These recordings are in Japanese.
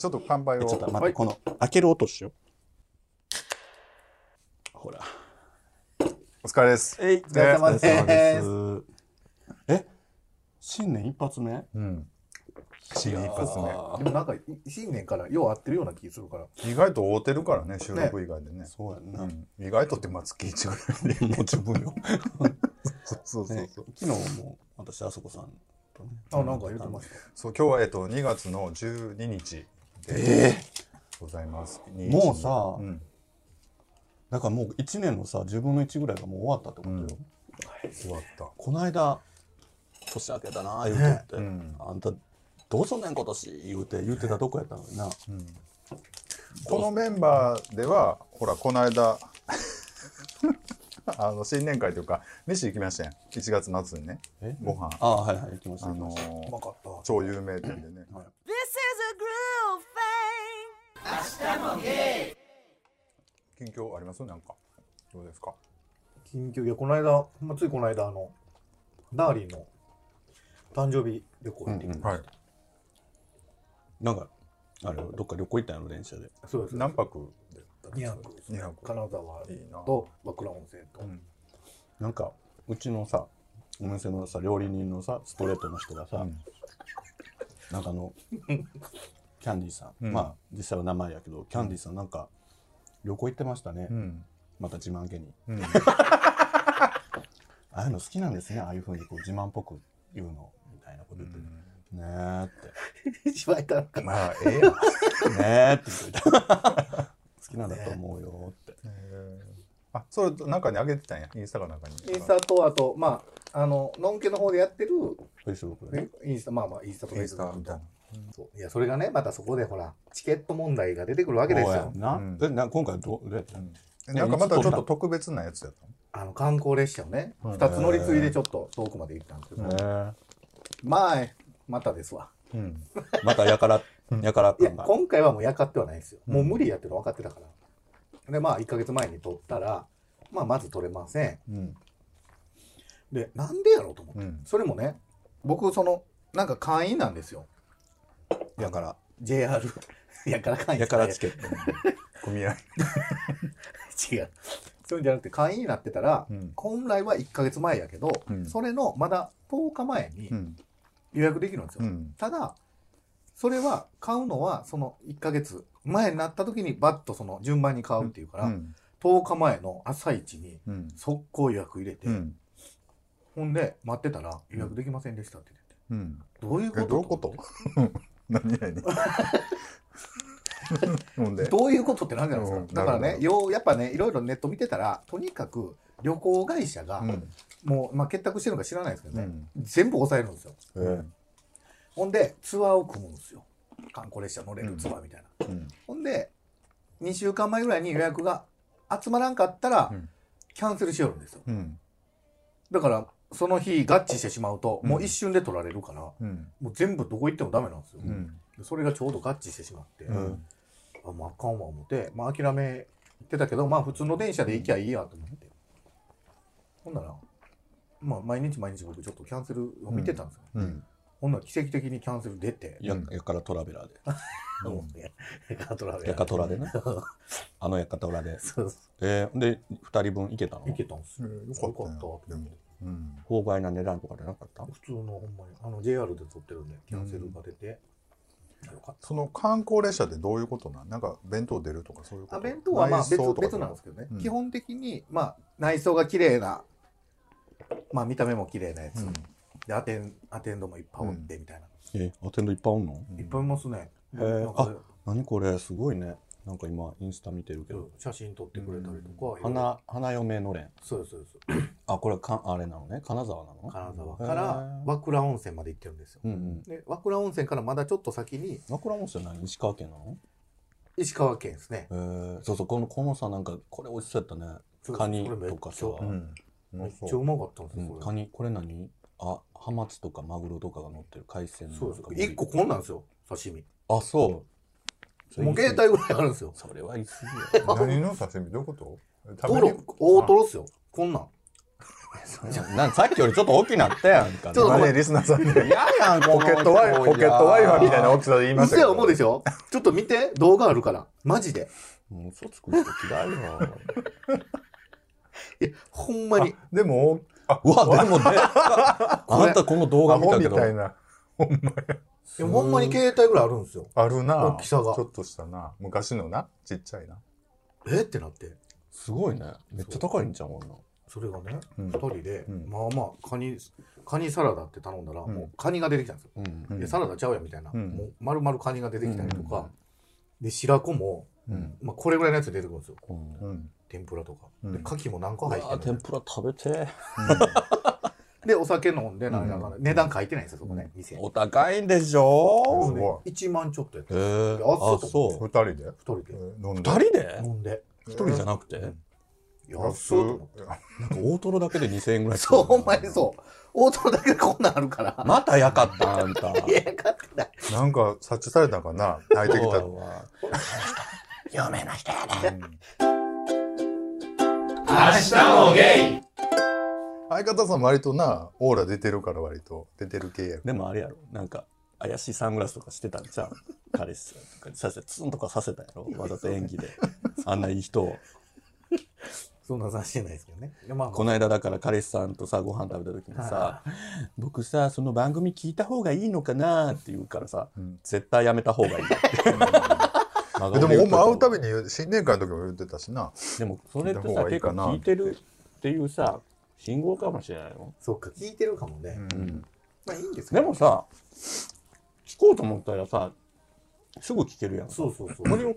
ちょっと乾杯を。ちょっと待って、この開ける音しよう。ほら。お疲れです。えい、お疲れ様で。ですす。え？新年一発目？うん。新年一発目。でもなんか、い新年からよう合ってるような気するから。意外と会うてるからね、収録以外でね。そうやんな。うん、意外とってまあ月1ぐらいで。もう十分よ。そうそうそうねそう。昨日も私、あそこさんとね。あ、なんか言ってました。そう今日はえっと2月の12日えでございます。もうさうん、だからもう1年のさ、10分の1ぐらいがもう終わったってことよ。終わった。この間、年明けたな、言うとって。うんあんた、どうすんねん今年言うて、言うてたとこやったのにな。このメンバーではほらこの間 あの新年会というか飯行きましたやん。1月末にね。え？ご飯。ああ、はいはい、行きました。あの行きました。うまかった。超有名店でね。This is a groove thing. 近況あります？なんか。どうですか？緊急、いや、この間、まついこの間、あの、ダーリンの誕生日旅行行ってきて、はい。なんか、あれ、どっか旅行行ったんやろ、電車で。そうです。何泊で2泊ですね金沢いいなと和倉温泉と。うんなんか、うちのさ、お店のさ、料理人のさ、ストレートの人がさ、うんなんかあの、キャンディーさん、うんまあ、実際は名前やけど、キャンディーさんなんか、旅行行ってましたね。うんまた自慢げに。うん ああいうの好きなんですね、ああいうふうにこう自慢っぽく言うの、みたいなこと言って。ねえって。しばいたんか。まあええやんねえって言ってた。好きなんだと思うよ。って。あそれ中に上げてたんや？インスタかなんかに。インスタと、あと、まあ、あの、のんけの方でやってる、フェイスブックでね。インスタ、まあまあ、インスタとフェイスブックみたいな。そう。いや、それがね、またそこでほら、チケット問題が出てくるわけですよ。な、うん。えな今回どうどうやった？の、えなんかまたちょっと特別なやつやったの？あの、観光列車をね、うん。二つ乗り継いでちょっと遠くまで行ったんですけど、ねまあ、またですわ。うん。えまたやから、やからいや。今回はもうやかってはないですよ。うんもう無理やってるの分かってたから。で、まあ、1ヶ月前に撮ったら、まあ、まず撮れません。うんで、なんでやろうと思って。うんそれもね、僕、その、なんか会員なんですよ。やから、JR。やから会員やからチケット。組合 違う。そういうんじゃなくて、会員になってたら、うん本来は1ヶ月前やけど、うんそれのまだ10日前にうん予約できるんですよ。うんただ、それは買うのはその1ヶ月前になった時にバッとその順番に買うっていうから、うん。10日前の朝一にうん。速攻予約入れて、うん。ほんで待ってたら予約できませんでしたって言って。て、うん。どういうこと？えどういうこと？何やねんほんで。どういうことってなんじゃないですか、うん。だからねようやっぱねいろいろネット見てたらとにかく旅行会社が、うん。もう、まあ、結託してるのか知らないですけどね、うん。全部抑えるんですよ。えほんでツアーを組むんですよ。観光列車乗れるツアーみたいな、うん。ほんで2週間前ぐらいに予約が集まらんかったら、うん。キャンセルしよるんですよ。うん。だからその日合致してしまうと、うん。もう一瞬で取られるからうん。もう全部どこ行ってもダメなんですよ、うん。でそれがちょうど合致してしまって、うん。あもうあかんわ思って、まあ、諦めてたけどまあ普通の電車で行きゃいいやと思って、ほんならまあ毎日毎日僕ちょっとキャンセルを見てたんですよ、うんほんなら奇跡的にキャンセル出て、や、やからトラベラーで。うん、やかとら やかトラでね。あのやかトラで。そうそえー、で、二人分行けたの？ういけたんですよ、よよかった。かったよでもうん。法外な値段とかでなかった？普通のほんまに。あの JR で撮ってるんでキャンセルが出て、よかった。その観光列車ってどういうことなん？なんか弁当出るとかそういうこと？あ弁当はまあ別別なんですけどね、うん。基本的にまあ内装が綺麗なまあ見た目も綺麗なやつ、うんでアテンアテンドもいっぱいおってみたいな、えー、アテンドいっぱいおんの？いっぱいいますね、へー。なんか何これ？すごいね。なんか今、インスタ見てるけど。写真撮ってくれたりとか、花、花嫁のれん。そうですそうです。あ、これか、あれなのね？金沢なの？金沢へからー。和倉温泉まで行ってるんですよ、うんうん。で和倉温泉からまだちょっと先に和倉温泉何石川県なの？石川県ですね。えー、そうそう、この、このさ、なんか、これ美味しそうやったね。そうカニとかさ。うん。めっちゃうまかったんですよ、カニ、これ何？あ、ハマチとかマグロとかが乗ってる海鮮のそうです。なんか1個こんなんですよ。刺身。あ、そう。もう携帯ぐらいあるんですよ。それは言い過ぎや。何の刺身？どういうこと？トロ大トロっすよ。こんなん。なんさっきよりちょっと大きなったやんか。ちょっと今ねリスナーさんに。嫌やん、このポケットワイポケットワイファーみたいな大きさで言いましたけど。思うでしょちょっと見て、動画あるから。マジで。もう嘘つく人嫌いよ。いや、ほんまに。でもあうわ、でもね、あなたこの動画見たけど、みたいな。ほんまや。いやほんまに携帯ぐらいあるんですよ。あるな。大きさが。ちょっとしたな。昔のな。ちっちゃいな。え？ってなって。すごいね。めっちゃ高いんじゃん、こんな。ん。それがね、うん。二人で、うん。まあまあ、カニ、カニサラダって頼んだら、うん。もうカニが出てきたんですよ。で、サラダちゃうやんみたいな。うん。もう丸々カニが出てきたりとか、うん。で、白子も、うん。まあこれぐらいのやつ出てくるんですよ。うんうん天ぷらとか。うん。で、牡蠣も何個入ってる天ぷら食べて。で、お酒飲んで、なんやかん。や値段書いてないんですよ、そこね、店。お高いんでしょ？すごい。1万ちょっとやってへえあそう。あ、そ二人で？二人で。えー飲んで？う。二人で？飲んで。一人じゃなくて？んなん。安そうと思って。か大トロだけで2000円ぐらいそう、ほんまにそう。大トロだけでこんなんあるから。またやかった、あんた。いや、買ってない。なんか察知されたんかな？泣いてきた。そうやわ。有名な人やね。うん。明日もゲイ相方さん割となオーラ出てるから割と出てる系やでもあれやろ、なんか、怪しいサングラスとかしてたんじゃん。彼氏さんとかにさせ、ツンとかさせたやろ？わざと演技で。あんないい人を。そんなさしてないですけどね。でまあ、この間だから彼氏さんとさ、ご飯食べた時にさ、僕さ、その番組聞いた方がいいのかなって言うからさ、うん絶対やめた方がいいって。真でもほんま会うたびに。新年会の時も言ってたしなでもそれって聞いたさ、結構方がいいかな聞いてるっていうさ、信号かもしれないよ。そっか、聞いてるかもね。うんまあいいんですけどでもさ、聞こうと思ったらさ、すぐ聞けるやん。そうそうそう。これを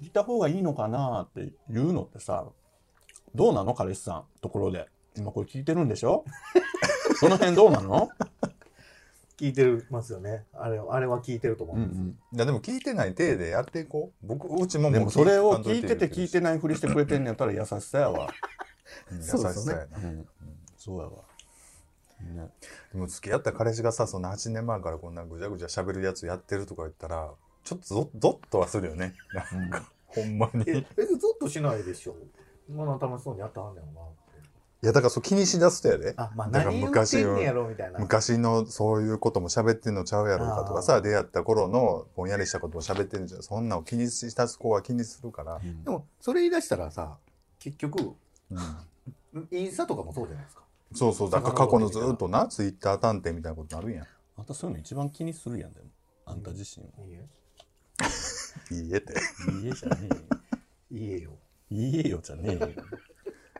聞いた方がいいのかなって言うのってさ、どうなの？彼氏さん、ところで。今これ聞いてるんでしょ？その辺どうなの？聞いてるますよね。あれ、あれは聞いてると思ううんですよ。んいやでも聞いてない体でやっていこう僕うちもうん。もうでもそれを聞いてて聞いてないふりしてくれてんのやったら優しさやわ。うん優しさやなうん。そうやわ。ね、でも付き合った彼氏がさその8年前からこんなぐちゃぐちゃ喋るやつやってるとか言ったらちょっとゾゾッとはするよねなんかほんまにえ、別にずっとしないでしょ。まあ楽しそうにやったはんねんな。いやだからそう気にしだすとやであ、まあ何言って昔んねやろみたいな。昔のそういうことも喋ってんのちゃうやろうかとかさ出会った頃のぼんやりしたことも喋ってんじゃんそんなの気にしだす子は気にするから、でも、それ言い出したらさ、結局、うんインスタとかもそうじゃないですか。そうそうだから過去のずっとなツイッター探偵みたいなことになるんやあんたそういうの一番気にするやん、でも。あんた自身は。いいえ。いいえっていいえじゃねえよ。いいえよ。いいえよじゃねえよ。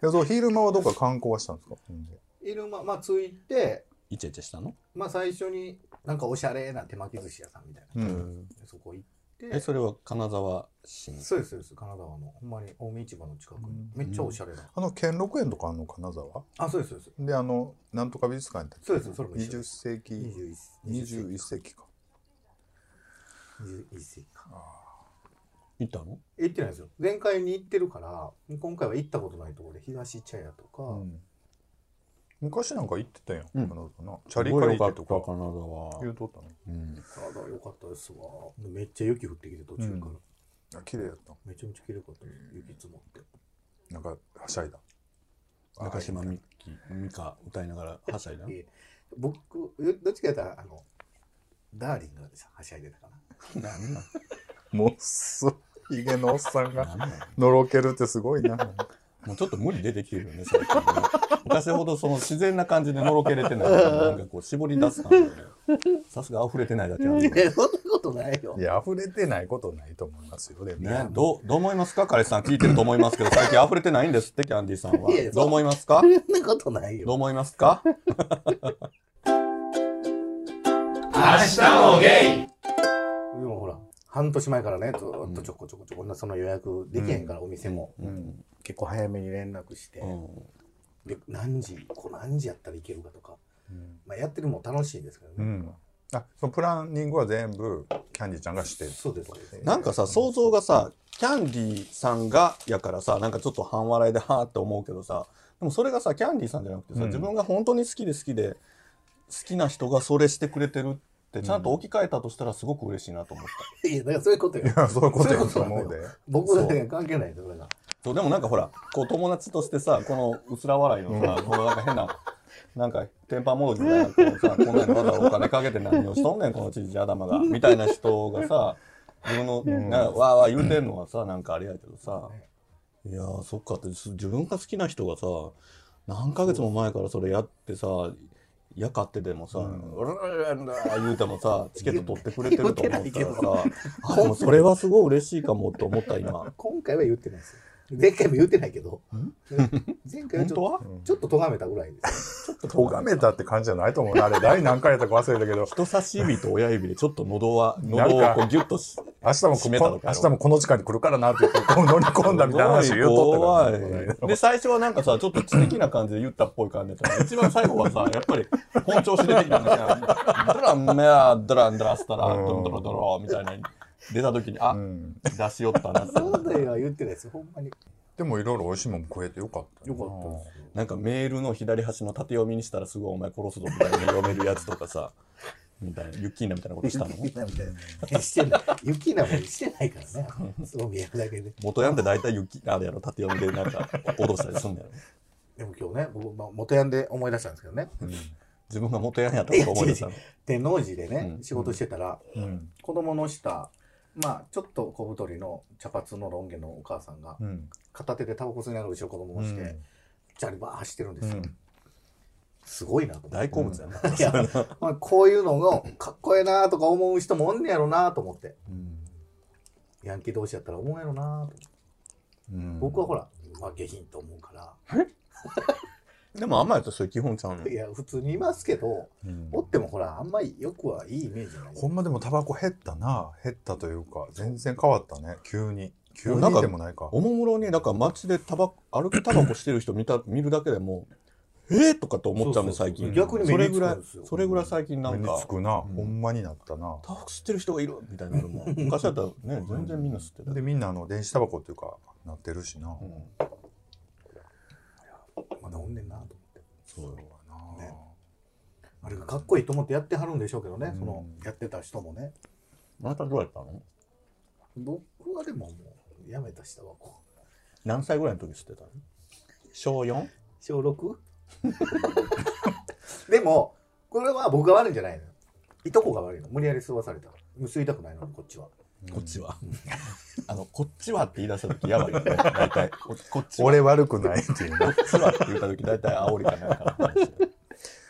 いやそう昼間はどっか観光はしたんですか、ほんでいるま、まあ、ついて、イチャイチャしたの？まあ、最初になんかおしゃれな手巻き寿司屋さんみたいな。うんでそこ行って、え、それは金沢市に？そうです、そうです。金沢の、ほんまに青梅市場の近くに。うんめっちゃおしゃれな。あの兼六園とかあんの金沢？あ、そうです、そうです。であのなんとか美術館やっそうですそれも一緒20世紀21 21世紀か21世紀か。行ったの？行ってないですよ。前回に行ってるから、今回は行ったことないところで、東茶屋とか、うん昔なんか行ってたやん、うん金沢なチャリ借りてとか金沢。言うとったの？うん。体良かったですわ。めっちゃ雪降ってきて途中から。あ綺麗やっためちゃめちゃ綺麗かった。雪積もって。なんかはしゃいだ中島みき、みか歌いながらはしゃいだ？え僕、どっちかやったら、あの、ダーリンがはしゃいでたかな。なんなん？もうすひげのおっさんがなんなんのろけるってすごいなもうちょっと無理出てきてるよね、最近ね。昔ほどその自然な感じでのろけれてないから。なんかこう絞り出す感じ。さすが溢れてないだけあるね。いや、そんなことないよい。や溢れてないことないと思いますよでもね、どう、どう思いますか？彼氏さん聞いてると思いますけど、最近溢れてないんですって、キャンディーさんは。どう思いますか？そんなことないよ。どう思いますか？明日もゲイ半年前からね、ずーっとちょこちょこちょこ、その予約できへんから、お店も。うん結構早めに連絡して、うん。で、何時、こう何時やったらいけるかとか。うんまあ、やってるのも楽しいですけどね。うんあそのプランニングは全部キャンディーちゃんがしてるそうです。なんかさ、想像がさ、キャンディーさんがやからさ、なんかちょっと半笑いではーって思うけどさ、でもそれがさ、キャンディーさんじゃなくてさ、うん自分が本当に好きで好きで、好きな人がそれしてくれてるって、ちゃんと置き換えたとしたらすごく嬉しいなと思った。いや、だからそういうことよ。い。やそういうことやと思うで僕だけ関係ないそれが。そう、でもなんかほら、こう友達としてさ、この薄ら笑いのさ、このなんか変な、なんか、テンパモードみたいな、こうさ、こんなにわざわざお金かけて何をしとんねん、このちじ頭が、みたいな人がさ、自分の、なん。かわーわー言うてんのはさ、なんかあれやけどさ、いやー、そっかって、す自分が好きな人がさ、何ヶ月も前からそれやってさ、やかってでもさ、うらららら言うてもさ、チケット取ってくれてると思ったらさ、あ、でもそれはすごい嬉しいかもと思った今。今回は言ってないですよ。前回も言ってないけど。前回はちょっと本当は？ちょっと咎めたぐらいです。ちょっと咎めたって感じじゃないと思うな。あれ、第何回やったか忘れたけど、人差し指と親指でちょっと喉は、喉をこうギュッとし、明日も閉めたのかこ明日もこの時間に来るからなって言って、こう乗り込んだみたいな話言うとった怖いから。で、最初はなんかさ、ちょっと知的な感じで言ったっぽい感じだったの一番最後はさ、やっぱり本調子出てきたんだよ。ドランメア、ドランドラスタラ、ドロドロドロみたいな。出た時に、あう、ん。出しよったなって。そうだよ、言ってないです。ほんまに。でもいろいろ美味しいもん食えてよかったよかった。なんかメールの左端の縦読みにしたらすぐお前殺すぞみたいな読めるやつとかさ、みたいな、ユッキーナみたいなことしたの？ユキナみたいな。してない。ユキナもしてないからね。そう見えるだけで。元ヤンって大体ユッキあれやろ、縦読みでなんか脅したりすんだよ。でも今日ね、僕、まあ、元ヤンで思い出したんですけどね。自分が元ヤンやったこと思い出したの。天王寺でね、うん仕事してたら、うん。子供の下、まあ、ちょっと小太りの茶髪のロン毛のお母さんが、うん。片手でタバコ吸いながら後ろ子供をして、うんチャリバー走ってるんですよ。うんすごいな。大好物やな。いや、まあ、こういうのがかっこええなとか思う人もおんねやろなと思って。うんヤンキー同士やったら思うやろなと僕はほら、まあ、下品と思うから。でもあんまやったらそれ基本ちゃうの？い。や、普通にいますけど、うんおってもほら、あんまりよくはいいイメージない。ほんまでもタバコ減ったな。減ったというか、全然変わったね。急に。急にでもないか。おもむろに、なんか街でタバ歩きタバコしてる人見た、見るだけでも、えー、とかと思っちゃうね、そうそう最近。逆にそれぐらいそれぐらい最近なんかつ、くな。ほんまになったな。タバコ吸ってる人がいるみたいになるもん。昔だったらね、全然みんな吸ってた。で、みんなあの、電子タバコっていうか、なってるしな。うんまだおんねんなと思って。そうよ。なねあれがかっこいいと思ってやってはるんでしょうけどね、うんその、やってた人もね。あなたどうやったの？僕はでももう、やめた下はこう。何歳ぐらいの時吸ってたの？小 4? 小 6? でも、これは僕が悪いんじゃないのよ。いとこが悪いの。無理やり吸わされた。吸いたくないのに、こっちは。こっちは。あの、こっちはって言い出した時やばいよね。大体。ここっちは。俺悪くないっていうな。こっちはって言った時大体煽りかなんかの話よ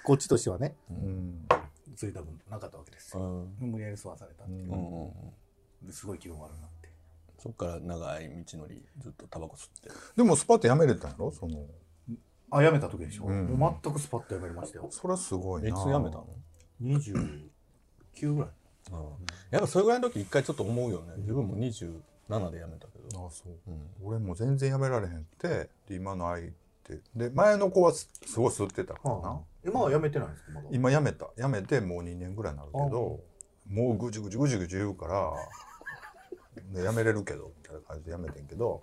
こっちとしてはね、うん。吸いたくなかったわけですよ。うん。無理やり吸わされたっていうう。うんうんうん。ですごい気分悪くなって。そっから長い道のりずっとタバコ吸って。でもスパッとやめれたんやろ？その、あ、やめた時でしょ、うんもう全くスパッとやめましたよ。それはすごいな。いつ辞めたの？29ぐらい。やっぱそれぐらいの時一回ちょっと思うよね。自分も27で辞めたけど。あそう。うん。俺も全然やめられへんって、で今の相手。で、前の子はすすごい吸ってたからな。はあ、今はやめてないんですか、まだ。今やめた。やめてもう2年ぐらいになるけど、もうぐじゅぐじゅぐじゅぐじゅ言うから、でやめれるけど、みたいな感じでやめてんけど、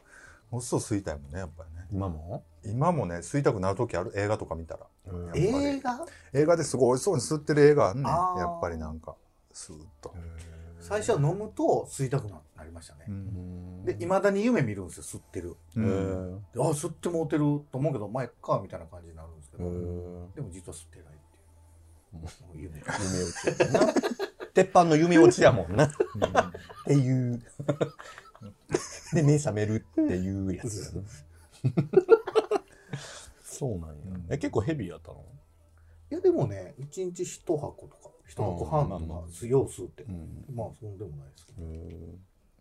もうそう吸いたいもんね、やっぱりね。今も？今もね、吸いたくなる時ある映画とか見たら。うん映画？映画ですごい美味しそうに吸ってる映画あんねん。やっぱりなんか、スーッと。最初は飲むと吸いたくななりましたね。うんで、いまだに夢見るんですよ、吸ってる。あ、吸ってもうてると思うけど、前か、みたいな感じになるんですけへど、ーでも実は吸ってないっていう。もう夢。夢落ちな。鉄板の夢落ちやもんな。っていう。で、目覚めるっていうやつ。そうなんや。え、結構ヘビーやったの？いや、でもね、1日1箱とか、1箱半とか、よう吸ってう。ん。まあ、そうでもないですけど。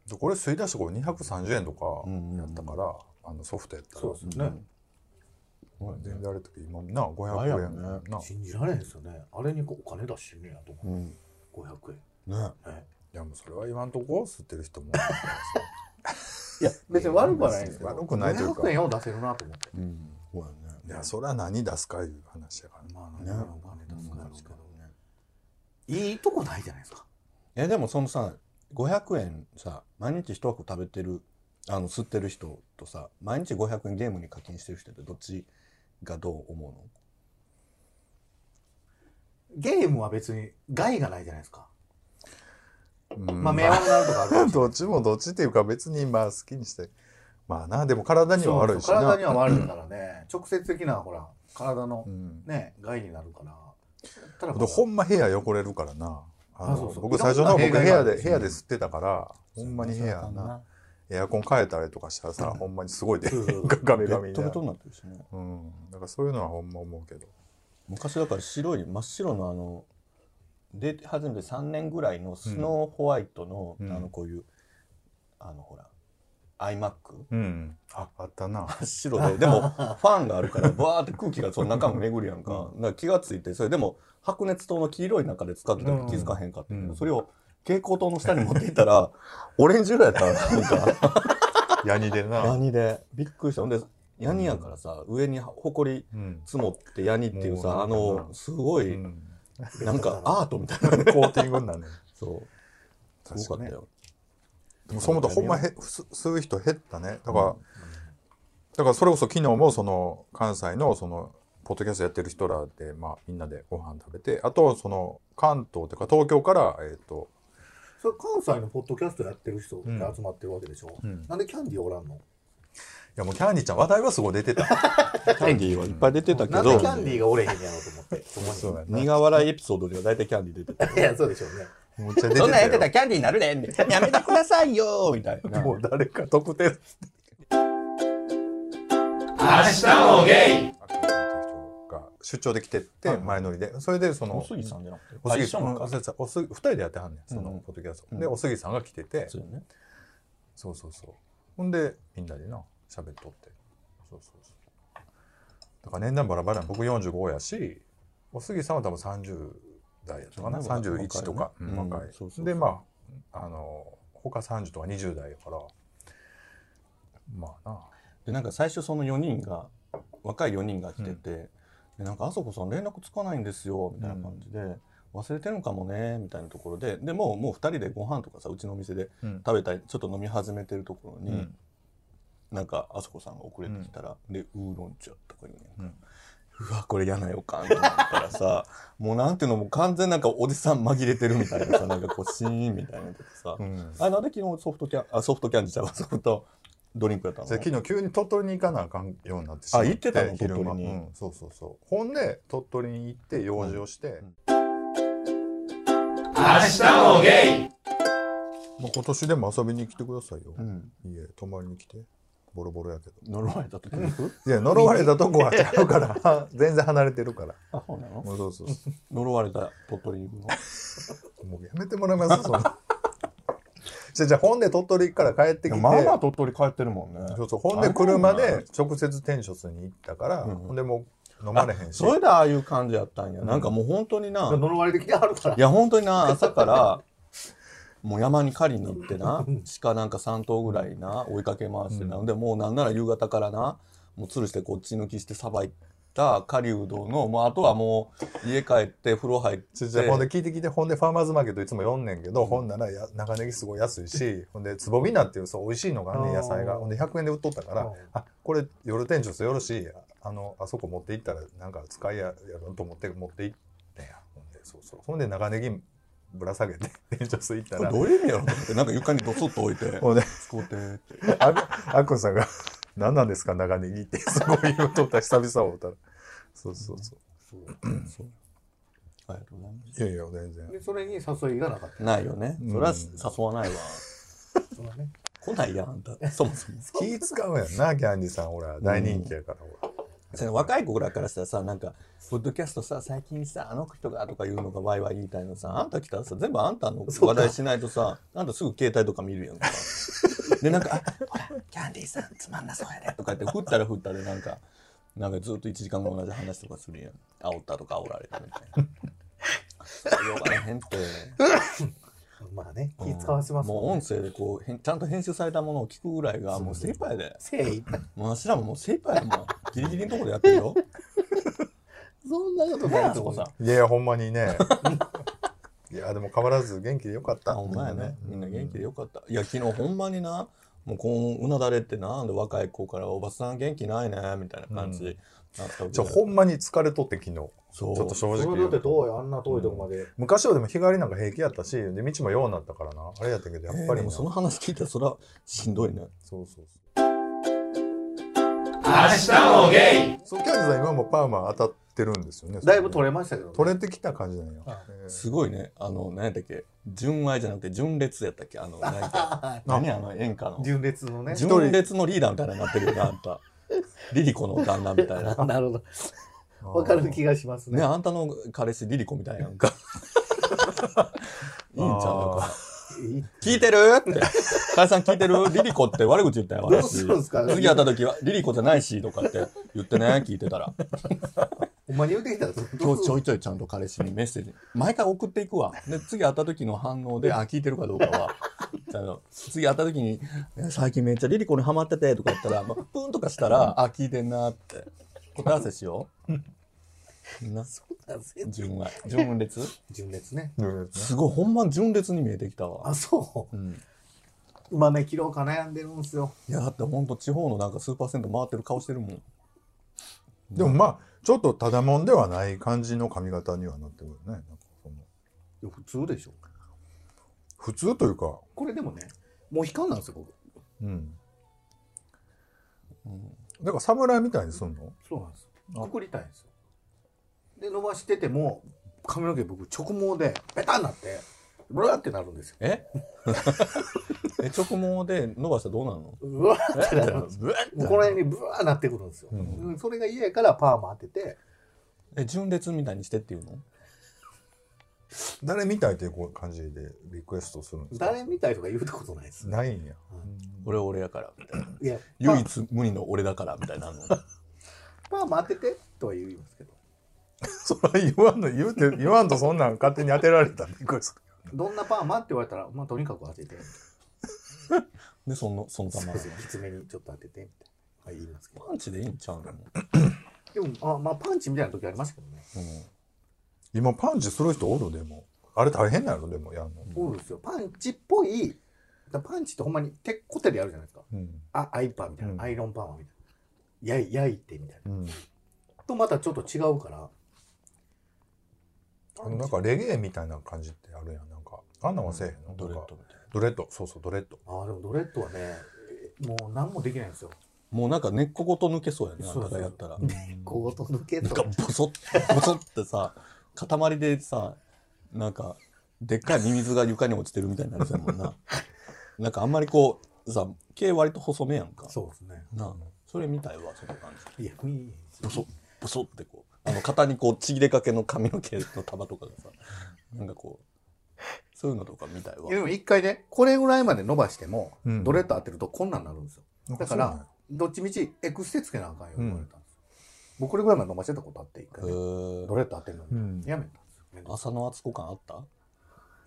でこれ吸い出した頃230円とかうんやったから、あのソフトやったらそうですよね。全然あれとき今なあ500れや円ね信じられないですよね。あれにこうお金出してんねやと思うん。う。500ね。円。ねやもうそれは言わんとこ吸ってる人も いや、別に悪くはないんですけど、悪くないというか500円を出せるなと思って。うん。そうやね。いやそれは何出すかいう話やからまあ、ねね、お金出すからですけどね。いいとこないじゃないですか。え、でもそのさ、500円さ、毎日一箱食べてる、あの、吸ってる人とさ、毎日500円ゲームに課金してる人ってどっちがどう思うの？ゲームは別に害がないじゃないですか。うん。まあ、迷惑になるとかあるか どっちもどっちっていうか別にまあ好きにして。まあなでも体には悪いしな。体には悪いからね。直接的なほら体のうん。ね害になるから。ただでほんま部屋汚れるからな。あそうそう。僕最初の僕部屋で部屋で吸ってたからほんまに部屋な。エアコン変えたりとかしたらさほんまにすごいで。ガミガミにベトになってるしね。うん。だからそういうのはほんま思うけど。昔だから白い真っ白のあの出て始めて3年ぐらいのスノーホワイトの、うん。あのこういうあのほら iMac うん。ああったな。真っ白で。でも ファンがあるからバーって空気がその中も巡るやんか,、だから気がついてそれでも白熱灯の黄色い中で使ってたから気づかへんかったけど、うん。それを蛍光灯の下に持っていったら オレンジ色やったなんか。ヤニでな。ヤニで。びっくりした。ほんでヤニやからさ上にほこりうん積もってヤニっていうさあのすごい、うん なんかアートみたいな。コーティングになるね。そう。すごかったよ、でもそもそもほんまへす吸う人減ったね。だから、だからそれこそ昨日もその関西のそのポッドキャストやってる人らで、まあ、みんなでご飯食べてあとその関東というか東京から、えっとそれ関西のポッドキャストやってる人が集まってるわけでしょ、うん。なんでキャンディーおらんの？いやもうキャンディーちゃん話題はすごい出てた。キャンディーはいっぱい出てたけなんでどキャンディーがおれへんやろと思って。そこに。そう苦笑いエピソードでは大体キャンディー出てた。いやそうでしょうね。むっちゃ出てたそんなんやってたらよキャンディーになるでんでやめてくださいよみたいな。もう誰か特定。明日もゲイ。出張で来てってはい前乗りで。それでそのおすぎさんじゃなくて？おすぎあ一緒なのか。うんおすぎ二人でやってはんねん。そのうんポッドキャスト、うん。でおすぎさんが来てて。そうよね。そうそうそう。ほんでみんなでな喋っとって。そうそうそう。だから年代バラバラな僕45やしおすぎさんは多分30代やったかな。そうね31とか、若いね。うん。若い、うん。そうそうそう。でまああの他30とか20代やから。まあな。でなんか最初その4人が若い4人が来てて、でなんか「あそこさん連絡つかないんですよ」みたいな感じで、忘れてるのかもねみたいなところででもうもう2人でご飯とかさうちのお店でうん。食べたりちょっと飲み始めてるところに、うんなんかあそこさんが遅れてきたら、でウーロン茶とか言うねんか、うん。うわこれ嫌な予感と思ったらさ もうなんていうのもう完全なんかおじさん紛れてるみたいなさ なんかこうシーンみたいなのとかさ、うん。あなんで昨日ソフトキャンあソフトキャンディーちゃうわソフトドリンクやったのじゃあ昨日急に鳥取に行かなあかんようになってしまってあ行ってたの昼間。鳥取に。うん、そうそうそう。ほんで鳥取に行って用事をして、明日もゲイ。もう今年でも遊びに来てくださいよ、うん。家泊まりに来てボロボロやけど。呪われた時？にいや呪われたとこはちゃうから。全然離れてるから。あそうなの？もうそうそう。そ 呪われた鳥取に行くの？うもうやめてもらいますそんな。じゃあじゃあほんで鳥取から帰ってきて。まあまあ鳥取帰ってるもんね。そうそう。ほんで車で直接天書に行ったから、うんほんでもう飲まれへんし。それでああいう感じやったんや、なんかもう本当にな。呪われてきてはるから。いや本当にな朝からもう山に狩りに行ってな鹿なんか3頭ぐらいな追いかけ回してな、うん。でもうなんなら夕方からなもう吊るしてこっち抜きしてさばいた狩人のもうあとはもう家帰って風呂入って。ほんで聞いて聞いてほんでファーマーズマーケットいつも読んねんけど、ほんならや長ネギすごい安いし ほんでつぼみなっていうそう美味しいのがあん。ね野菜が。ほんで100円で売っとったからうん。あこれ夜店長よろしいあのあそこ持って行ったらなんか使いややろうと思って持って行ってんや。ほんでそうそう。ほんで長ネギぶら下げて店長室行ったら。これどういう意味やろと思ってなんか床にドスッと置いてほんで使うてって。ああっこさんが「何なんですか長ネギ」ってすごい言うとった久々会うたら。そうそうそう。そう。ありがとう。ござい。ますいやいや全然。でそれに誘いがなかった。ないよね。それは誘わないわ、そのね。来ないやんあんたそもそも。気使うやんなキャンディさん。ほら大人気やからほらその若い子らからしたらさなんか「ポッドキャストさ最近さあの人が」とか言うのがワイワイ言いたいのさあんた来たらさ全部あんたの話題しないとさあんたすぐ携帯とか見るやんか。でなんか「あほらキャンディーさんつまんなそうやで」とか言って振ったら振ったでなんかなんかずっと1時間後同じ話とかするやん。煽ったとか煽られたみたいな。それ呼ばれへんって。まあね気使わせますもう音声でこうへんちゃんと編集されたものを聞くぐらいがもう精一杯で。せいもうわしらももう精一杯でもうギリギリのところでやってるよ。そんなことねないあそこさいやいやほんまにね。いやでも変わらず元気でよかった。あほんまやね。みんな元気でよかった。いや昨日ほんまになもうこううなだれってなんで若い子から「おばさん元気ないね」みたいな感じになったわけじゃほんまに疲れとって昨日そう。ちょっと正直それだって遠いあんな遠いとこまで。昔はでも日帰りなんか平気やったしで道もようになったからな。あれやったけどやっぱりその話聞いたらそれはしんどいね。そうそうそう日もゲイそうキャンデさん今もパーマ当たってるんですよねだいぶ取れましたけどね。取れてきた感じなんや、あえーすごいね。あの、何やったっけ？純愛じゃなくて純烈やったっけ？あの、何何あの演歌の。純烈のね。純烈のリーダーみたいになってるよね、あんた。リリコの旦那みたいな。なるほど。わかる気がしますね、ね。あんたの彼氏リリコみたいやんか。いいんちゃうのか。聞いてる？って。かやさん聞いてる？リリコって悪口言ったよ、どう私すか？次会った時は、リリコじゃないし、とかって言ってね、聞いてたら。ほんまに言うてきたら今日ちょいちょいちゃんと彼氏にメッセージ、毎回送っていくわ。で、次会った時の反応で、あ、聞いてるかどうかは。あの次会った時に、え最近めっちゃリリコにハマってて、とか言ったら、まあ、プンとかしたら、あ、聞いてんなって。答え合わせしよう。な、純愛。純烈？純烈ね。うんすごい、ほんま純烈に見えてきたわ。あ、そう。うん。今ね、切ろうか悩んでるんですよ。いや、だってほんと地方のなんかスーパー銭湯回ってる顔してるもん。でもまあちょっとただもんではない感じの髪型にはなってるよねなんかそのいや普通でしょ。普通というかこれでもね、もう悲観なんですよ、僕。うんだから侍みたいにすんの？そうなんです。くくりたいんですよ。で、伸ばしてても、髪の毛僕直毛で、ベタになって、ブラーってなるんですよ。え？え、直毛で伸ばしたらどうなるの？うわーってなるんですよ。ブワッもうこの辺にブワーなってくるんですよ。うんうんそれが嫌やからパーマ当てて、え、純烈みたいにしてっていうの？誰みたいっていう感じでリクエストするんですか？誰みたいとか言うたことないです。ないんや俺俺やから、みたいな。いや、唯一無二の俺だから、みたいなの？パーマ当ててとは言いますけど、それ言わんの言うて言わんとそんなん勝手に当てられたらびっくりするどんなパーマって言われたら、まあとにかく当てて、で、その、そのまま。きつめにちょっと当てて、みたいな。はい、言いますけど。パンチでいいんちゃうの？でも、あまあパンチみたいな時ありましたけどね。今パンチする人おる？でもあれ大変なの？でもやんのそうですよ。パンチっぽい、だパンチってほんまに鉄コテでやるじゃないですか。うんあ、アイパーみたいな、うんアイロンパーマみたいな。焼い焼いてみたいな。うんとまたちょっと違うから、あのなんかレゲエみたいな感じってあるやんなんかあんなんはせえへんの？ドレッドみたいな。ドレッドそうそうドレッドああ、でもドレッドはね、えもう何もできないんですよ。もうなんか根っこごと抜けそうやね、あんたそうそうがやったら。小ごと抜けなんとかボソッ、ボソってさ、塊でさ、なんか、でっかいミミズが床に落ちてるみたいになるじゃんもんな。なんかあんまりこう、さ、毛割と細めやんか。そうですね。なあそれみたいわ、その感じ。いや、いいボソッ、ボソってこう、あの、肩にこう、ちぎれかけの髪の毛の束とかがさ、なんかこう、そういうのとかみたいわ。でも一回ね、これぐらいまで伸ばしても、うんドレッド当てるとこんなんなるんですよ。だからどっちみちエクステつけなあかんよ言われたんですよ。僕これぐらいまで伸ばしてたことあって、一回へね。ードレッド当てるのに、うんやめたんですよめんどくさ朝の敦子感あった？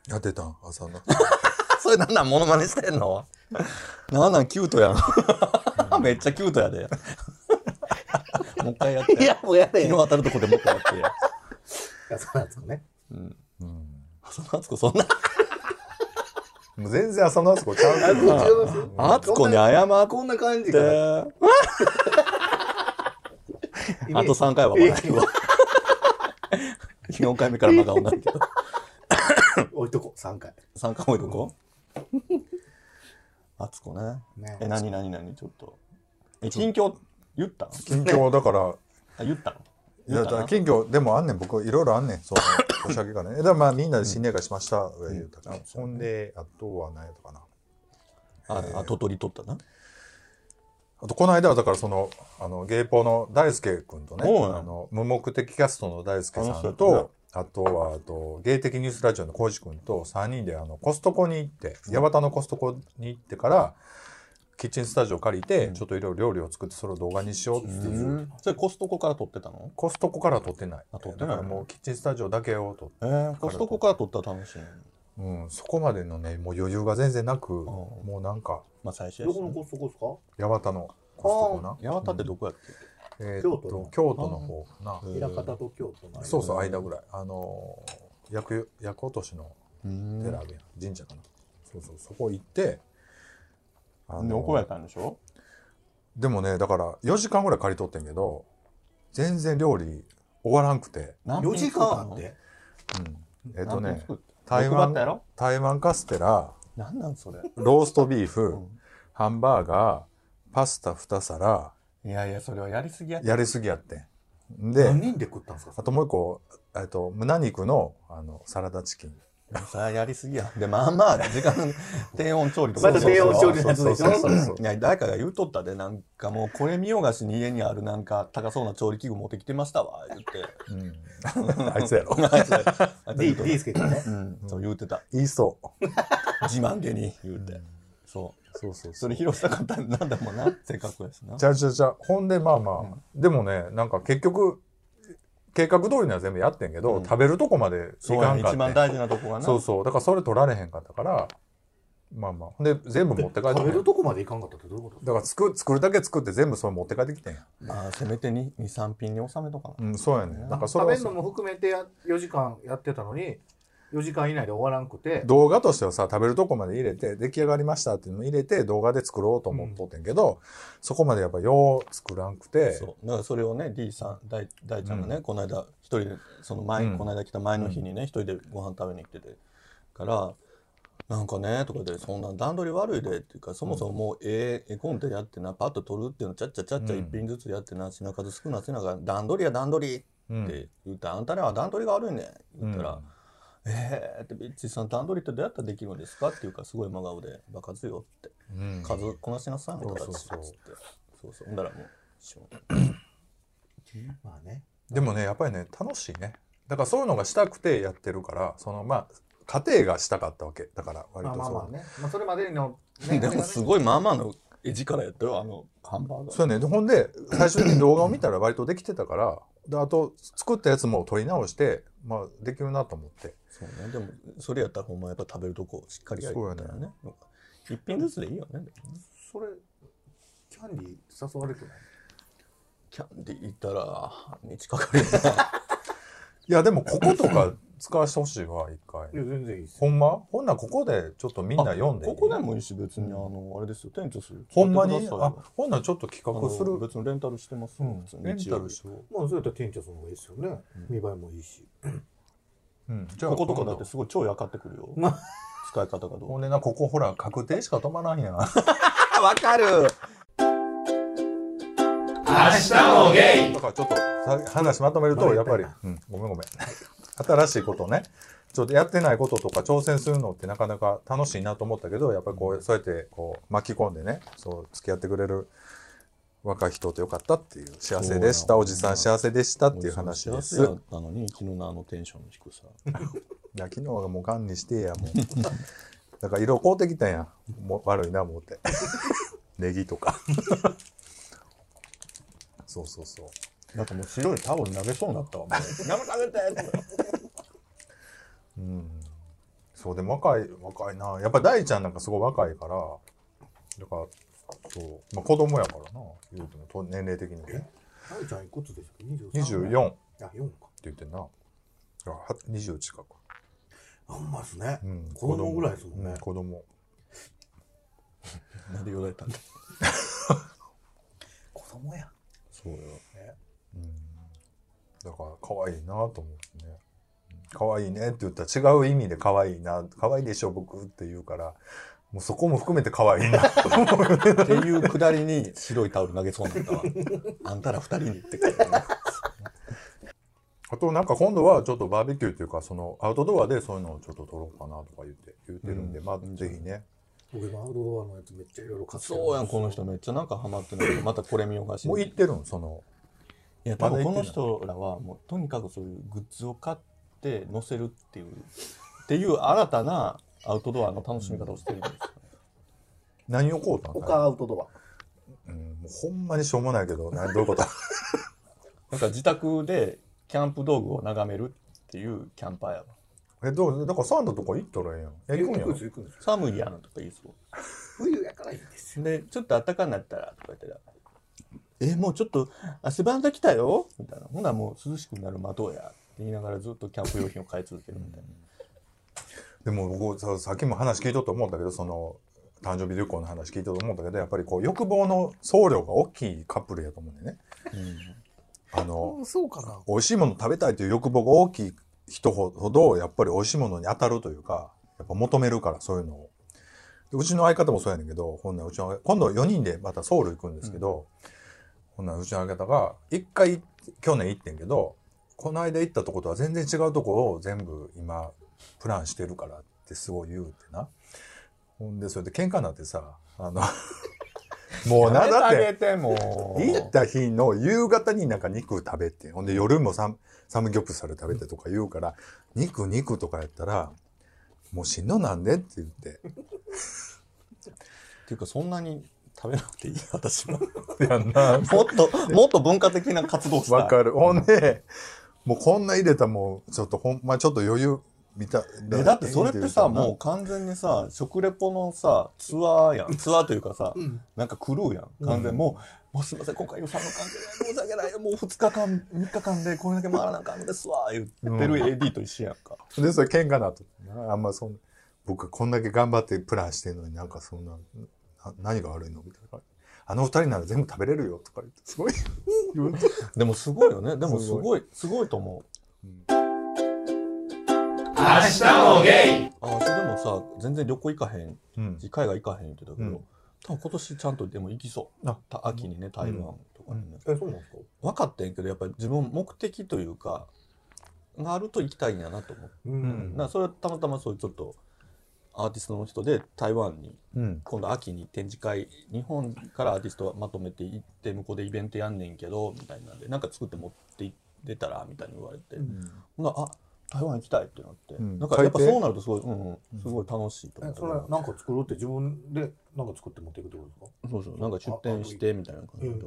やってたん朝の それなんなんモノマネしてんの？なんなんキュートやん。めっちゃキュートやで。もう一回やって。い。いや、もうやれ日の当たるとこでもう一回やってや。いや、そうなんですかね。うん。うん朝の敦子そんな。もう全然朝のあそこちゃうけあ、ど違いますよ。敦子に謝っこんな感じて。か あら。と3回は笑うわ。4回目から真顔になるけど。置いとこう、3回。3回置いとこう。敦子ね。ねえ、なになになにちょっと。え、近況言ったの？近況だからあ、言ったの？いや近況でもあんねん。僕いろいろあんねん。その年明けからね。だからまあみんなで新年会しました、言うたから。ほんであとは何やったかな。あ、あ、鳥取取ったな？あとこの間はだからそのあのゲイポの大輔君とねあの無目的キャストの大輔さんとあとはあとゲイ的ニュースラジオの浩司君と3人であのコストコに行って八幡のコストコに行ってからキッチンスタジオ借りてちょっといろいろ料理を作ってそれを動画にしようっていう。それコストコから取ってたの？コストコから撮ってない。あ撮ってない。だからもうキッチンスタジオだけを撮って。えー、コストコから取ったら楽しい。うん、そこまでのねもう余裕が全然なくもうなんかまあ最初どこのコストコですか？八幡のコストコな？八幡ってどこやっけ、え京都京都の方かな。うん。平方と京都の間。そうそう間ぐらい。あのー厄厄落としのうん。寺神社かな。そうそうそこ行ってあで怒られたんでしょ？でもねだから4時間ぐらい借り取ってんけど全然料理終わらんくて、何4時間？あってうん、えっとね台湾ろ？台湾カステラなんなんそれ？ローストビーフ、ん。ハンバーガーパスタ2皿。いやいや、それはやりすぎやって。やりすぎやってん。で、何人で食ったんですか？あともう一個、えっと、胸肉の、あの、サラダチキン。さあやりすぎや。で、まあまあ、時間、低温調理とか。まだ低温調理のやつでしょそうそうそういや、誰かが言うとったで、なんかもう、これ見よがしに家にあるなんか高そうな調理器具持ってきてましたわ、言って。うん。あいつやろ。あいつあいつ D, 言うと D スケってねうん、そう言うてた。言いそう。自慢げに言うて。そう。そうそうそれ披露したかったらなんだもんな、せっかくやしな。ちゃうちゃうちゃう。ほんで、まあまあ、でもね、なんか結局、計画通りには全部やってんけど、うん食べるとこまでいかんかって一番大事なとこがな。そうそう。だからそれ取られへんかったから、まあまあ。ほんで、全部持って帰って食べるだとこまでいかんかったってどういうこと？から作作るだけ作って全部それ持って帰ってきてんや。まあ、せめて2、2 3品に収めとかな。うん、そうやね。なんかそれは食べるのも含めてや4時間やってたのに4時間以内で終わらんくて。動画としてはさ、食べるとこまで入れて、出来上がりましたっていうのを入れて、動画で作ろうと思っとってんけど、そこまでやっぱよう作らんくて、そう。だからそれをね、D さん、大大ちゃんがね、この間、一人で、その前、うん。この間来た前の日にね、一人でご飯食べに来てて、から、なんかね、とかで、そんな段取り悪いでっていうか、そもそももうええ絵コンテやってな、パッと撮るっていうの、ちゃっちゃちゃっちゃうん。一品ずつやってな、品数少なせながら、段取りや段取りうんって言ったら、あんたらは段取りが悪いねん。言ったら、うんえーって、ビッチさん段取りってどうやったらできるんですか？っていうか、すごい真顔で、バカずよって。うん数こなしなさい、あんたたち。そうそうそうつって。そうそう。ほんだらもう、しょ まあねでもね、やっぱりね、楽しいね。だからそういうのがしたくてやってるから、その、まあ、家庭がしたかったわけ。だから、割とそう。まあまあまあね、まあ、それまでの、ね、でもすごいまあまあの絵力やったよ、あのハンバーガー。そうやね。でほんで、最初に動画を見たら割とできてたから、であと、作ったやつも撮り直して、まあ、できるなと思って。そうね。でも、それやったらほんまやっぱ食べるとこしっかりやりたらね。一品ずつでいいよねそれキャンディー誘われてないキャンディー行ったら、半日かかるよな。いや、でもこことか使わせてほしいわ、一回。いや全然いいですほんま？ほんならここでちょっとみんな読んでいい？ここでもいいし、別に、あの、あれですよ、店長する。ほんまに？あよ、ほんならちょっと企画する？別にレンタルしてますよ。うん普通にレンタルしよまあそうやったら店長その方がいいですよね、見栄えもいいしう。うん。じゃあ、こことかだってすごい超やかってくるよ。まあ使い方がどうほんでな、ここほら、確定しか止まらんやん。あ、わかる明日もゲイだからちょっとさ話まとめると、やっぱり、うん、ごめんごめん。新しいことね。ちょっとやってないこととか挑戦するのってなかなか楽しいなと思ったけど、やっぱりこう、そうやってこう巻き込んでね、そう付き合ってくれる若い人とよかったっていう、幸せでした、おじさん幸せでしたっていう話です。い幸せやったのに、昨日のあのテンションの低さ。や、昨日はもう管理してや、もう。だから色買うてきたんや。もう悪いな、思って。ネギとか。そうそうそう。なんかもう白いタオル投げそうになったわ。もう。やめてあげて。うん。そうでも若い若いな。やっぱ大ちゃんなんかすごい若いからだからそう、まあ、子供やからな。言うてもと年齢的にもね。大ちゃんいくつでしたっけ？24ってあ4か。言ってんな。あは20近く、あんまですね、うん、子供ぐらいですもんね。う子供。なんで言われたんだ。子供や。そうよ。だから可愛いなと思ってねうん可愛いねって言ったら違う意味で可愛いな可愛いでしょ僕って言うからもうそこも含めて可愛いなと思うっていうくだりに白いタオル投げそうになったわ。あんたら二人にって書いてね。あとなんか今度はちょっとバーベキューっていうかそのアウトドアでそういうのをちょっと撮ろうかなとか言って言ってるんで、まあぜひね僕今アウトドアのやつめっちゃいろいろ買ってるそうやん、この人めっちゃなんかハマってるけど、またこれ見よがし。もう行ってるんそのいや、多分この人らはもうとにかくそういうグッズを買って載せるっていう、っていう新たなアウトドアの楽しみ方をしてるんですよ。何を買うた？ん他アウトドア。うん、もうほんまにしょうもないけどなどういうこと？なんか自宅でキャンプ道具を眺めるっていうキャンパーやわ。えどう？だからサンダとか行ったらええやん。え行くんや寒いやんとか言いそう。冬やからいいんですよ。で、ちょっと暖かになったら、とか言ったら、え、もうちょっと汗ばんだきたよみたいな。ほな、もう涼しくなる待とうや。って言いながらずっとキャンプ用品を買い続けるみたいな。でも僕ささっきも話聞いとって思ったけどその誕生日旅行の話聞いとって思ったけどやっぱりこう欲望の総量が大きいカップルやと思うんだよねあのそうかな美味しいもの食べたいという欲望が大きい人ほどやっぱり美味しいものに当たるというかやっぱ求めるからそういうのをでうちの相方もそうやねんけどほんならうちの今度4人でまたソウル行くんですけど、ほんならうちの相方が、一回去年行ってんけど、この間行ったとことは全然違うとこを全部今、プランしてるからってすごい言うてな。ほんで、それで喧嘩になってさ、あの、もうな、だって、行った日の夕方になんか肉食べて、ほんで夜もサムサムギョプサル食べてとか言うから、肉肉とかやったら、もうしんどなんでって言って。っていうかそんなに食べなくていい私もやんな。もっともっと文化的な活動したいわかる。ほんで、もうこんな入れたらもう、ちょっとほんまちょっと余裕見た。えだってそれってさもう完全にさ食レポのさツアーやんツアーというかさ、なんかクルーやん完全にもう、もうすいません今回予算の関係で申し訳ないもう2日間3日間でこれだけ回らなあかんのですわ言ってる AD と一緒やんか、う。で、それ喧嘩なと。あんまそんな、僕こんだけ頑張ってプランしてんのになんかそんな、な何が悪いの？みたいな。あの二人なら全部食べれるよとか言って、すごい。でもすごいよね。でもすごいすごい。と思う。明日もゲイ。あ私でもさ全然旅行行かへん。うん。海外行かへん言ってたけど、うん。多分今年ちゃんとでも行きそう。秋にね台湾とかにね、え、そうなんですか？分かってんけどやっぱり自分目的というかがあると行きたいんやなと思う、ううんんだからそれはたまたまそういうちょっとアーティストの人で台湾にうん。今度秋に展示会日本からアーティストがまとめて行って向こうでイベントやんねんけどみたいなんでなんか作って持って行ってたらみたいに言われて、ほんならあ台湾行きたいってなって、うん。なんかやっぱそうなるとすごい、うんうん、すごい楽しいと思えったそれなんか作るって自分でなんか作って持っていくってことですか？そうそう。なんか出店してみたいな感じえで、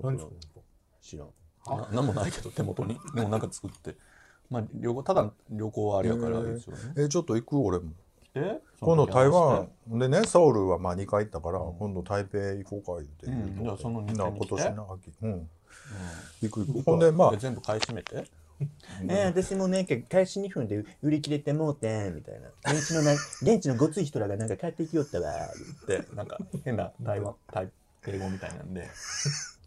知らん。ななんもないけど手元に。でもなんか作って。まあ旅行ただ旅行はあれやからですよね。え、ちょっと行く？俺も。で今度台湾でね、ソウルはまあ2回行ったから、今度台北行こうか言って。うん。じゃあその二な点に来て？今年の秋。うん。行く行く。時ほんでまあ。で、全部買い占めて？えー、私もなんか開始2分で売り切れてもうてんみたいな。現地のな 現地のごつい人らがなんか帰ってきよったわでなんか変な台湾台英語みたいなんで